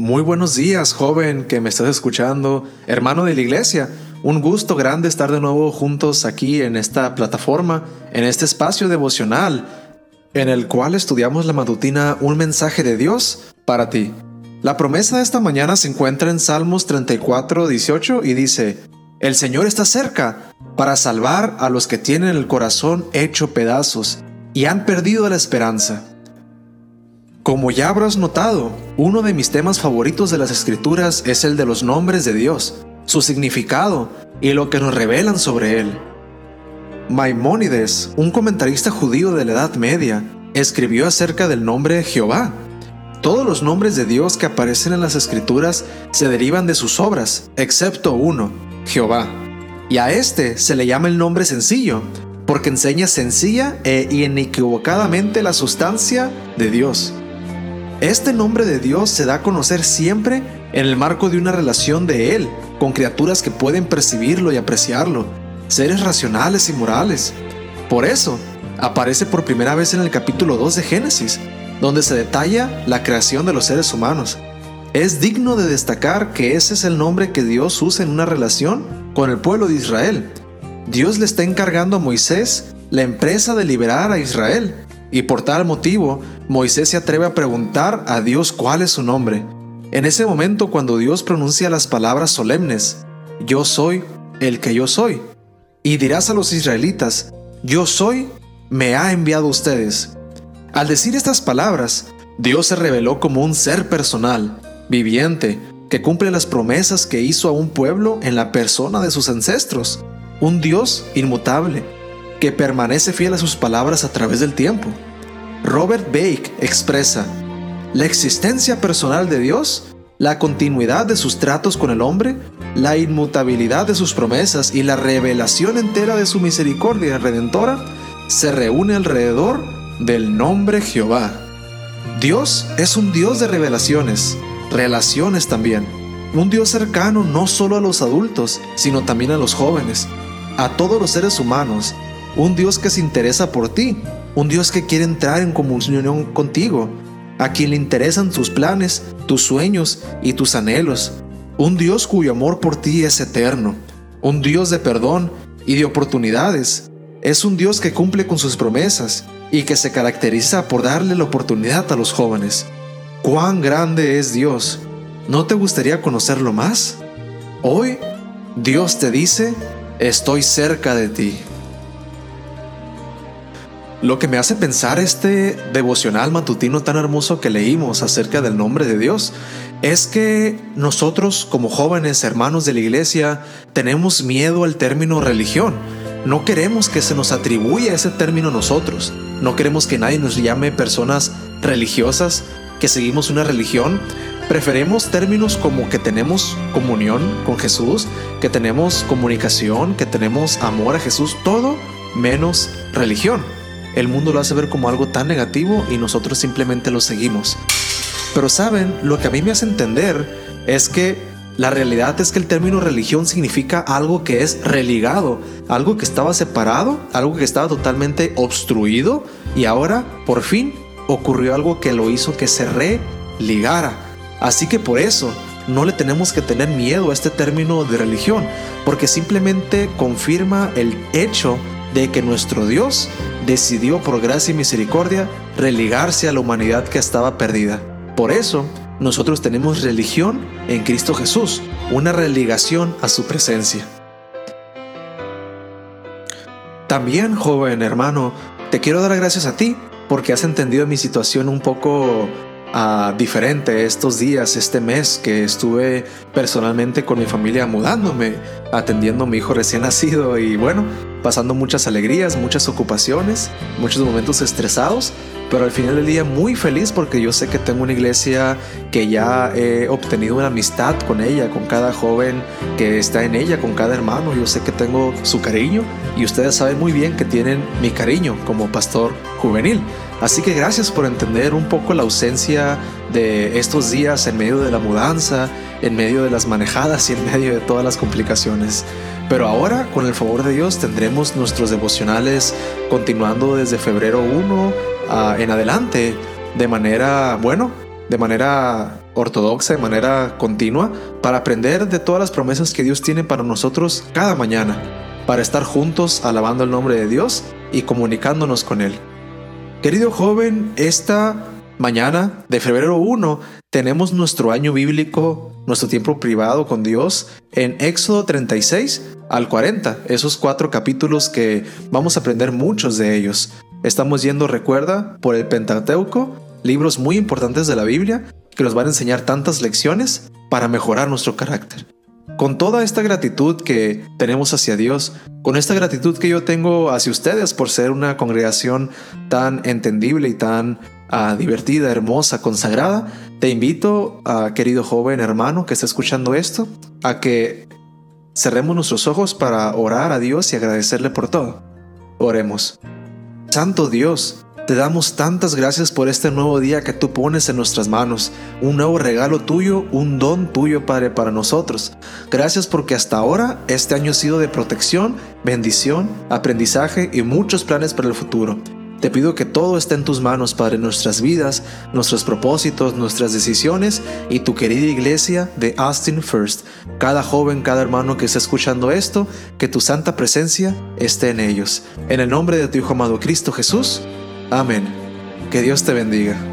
Muy buenos días, joven que me estás escuchando, hermano de la iglesia. Un gusto grande estar de nuevo juntos aquí en esta plataforma, en este espacio devocional, en el cual estudiamos la matutina Un mensaje de Dios para ti. La promesa de esta mañana se encuentra en Salmos 34, 18 y dice, El Señor está cerca para salvar a los que tienen el corazón hecho pedazos y han perdido la esperanza. Como ya habrás notado, uno de mis temas favoritos de las escrituras es el de los nombres de Dios, su significado y lo que nos revelan sobre él. Maimónides, un comentarista judío de la Edad Media, escribió acerca del nombre Jehová. Todos los nombres de Dios que aparecen en las escrituras se derivan de sus obras, excepto uno, Jehová. Y a este se le llama el nombre sencillo, porque enseña sencilla e inequivocadamente la sustancia de Dios. Este nombre de Dios se da a conocer siempre en el marco de una relación de Él con criaturas que pueden percibirlo y apreciarlo, seres racionales y morales. Por eso, aparece por primera vez en el capítulo 2 de Génesis, donde se detalla la creación de los seres humanos. Es digno de destacar que ese es el nombre que Dios usa en una relación con el pueblo de Israel. Dios le está encargando a Moisés la empresa de liberar a Israel y por tal motivo, Moisés se atreve a preguntar a Dios cuál es su nombre. En ese momento cuando Dios pronuncia las palabras solemnes, Yo soy el que yo soy. Y dirás a los israelitas, Yo soy, me ha enviado a ustedes. Al decir estas palabras, Dios se reveló como un ser personal, viviente, que cumple las promesas que hizo a un pueblo en la persona de sus ancestros. Un Dios inmutable, que permanece fiel a sus palabras a través del tiempo. Robert Bake expresa, la existencia personal de Dios, la continuidad de sus tratos con el hombre, la inmutabilidad de sus promesas y la revelación entera de su misericordia redentora se reúne alrededor del nombre Jehová. Dios es un Dios de revelaciones, relaciones también. Un Dios cercano no solo a los adultos, sino también a los jóvenes, a todos los seres humanos, un Dios que se interesa por ti, un Dios que quiere entrar en comunión contigo, a quien le interesan tus planes, tus sueños y tus anhelos, un Dios cuyo amor por ti es eterno, un Dios de perdón y de oportunidades, es un Dios que cumple con sus promesas y que se caracteriza por darle la oportunidad a los jóvenes. ¡Cuán grande es Dios! ¿No te gustaría conocerlo más? Hoy, Dios te dice, estoy cerca de ti. Lo que me hace pensar este devocional matutino tan hermoso que leímos acerca del nombre de Dios es que nosotros como jóvenes hermanos de la iglesia tenemos miedo al término religión. No queremos que se nos atribuya ese término a nosotros. No queremos que nadie nos llame personas religiosas, que seguimos una religión. Preferemos términos como que tenemos comunión con Jesús, que tenemos comunicación, que tenemos amor a Jesús, todo menos religión el mundo lo hace ver como algo tan negativo y nosotros simplemente lo seguimos. Pero saben, lo que a mí me hace entender es que la realidad es que el término religión significa algo que es religado, algo que estaba separado, algo que estaba totalmente obstruido y ahora por fin ocurrió algo que lo hizo que se religara. Así que por eso no le tenemos que tener miedo a este término de religión, porque simplemente confirma el hecho de que nuestro Dios decidió por gracia y misericordia religarse a la humanidad que estaba perdida. Por eso, nosotros tenemos religión en Cristo Jesús, una religación a su presencia. También, joven hermano, te quiero dar gracias a ti porque has entendido mi situación un poco uh, diferente estos días, este mes que estuve personalmente con mi familia mudándome, atendiendo a mi hijo recién nacido y bueno, pasando muchas alegrías, muchas ocupaciones, muchos momentos estresados, pero al final del día muy feliz porque yo sé que tengo una iglesia que ya he obtenido una amistad con ella, con cada joven que está en ella, con cada hermano. Yo sé que tengo su cariño y ustedes saben muy bien que tienen mi cariño como pastor juvenil. Así que gracias por entender un poco la ausencia de estos días en medio de la mudanza, en medio de las manejadas y en medio de todas las complicaciones. Pero ahora, con el favor de Dios, tendremos nuestros devocionales continuando desde febrero 1 en adelante, de manera, bueno, de manera ortodoxa de manera continua para aprender de todas las promesas que Dios tiene para nosotros cada mañana, para estar juntos alabando el nombre de Dios y comunicándonos con Él. Querido joven, esta mañana de febrero 1 tenemos nuestro año bíblico, nuestro tiempo privado con Dios en Éxodo 36 al 40, esos cuatro capítulos que vamos a aprender muchos de ellos. Estamos yendo, recuerda, por el Pentateuco, libros muy importantes de la Biblia que nos van a enseñar tantas lecciones para mejorar nuestro carácter. Con toda esta gratitud que tenemos hacia Dios, con esta gratitud que yo tengo hacia ustedes por ser una congregación tan entendible y tan ah, divertida, hermosa, consagrada, te invito, a querido joven hermano que está escuchando esto, a que cerremos nuestros ojos para orar a Dios y agradecerle por todo. Oremos. Santo Dios, te damos tantas gracias por este nuevo día que tú pones en nuestras manos, un nuevo regalo tuyo, un don tuyo, Padre, para nosotros. Gracias porque hasta ahora este año ha sido de protección, bendición, aprendizaje y muchos planes para el futuro. Te pido que todo esté en tus manos, Padre, nuestras vidas, nuestros propósitos, nuestras decisiones y tu querida iglesia de Austin First. Cada joven, cada hermano que esté escuchando esto, que tu santa presencia esté en ellos. En el nombre de tu Hijo amado Cristo Jesús. Amén. Que Dios te bendiga.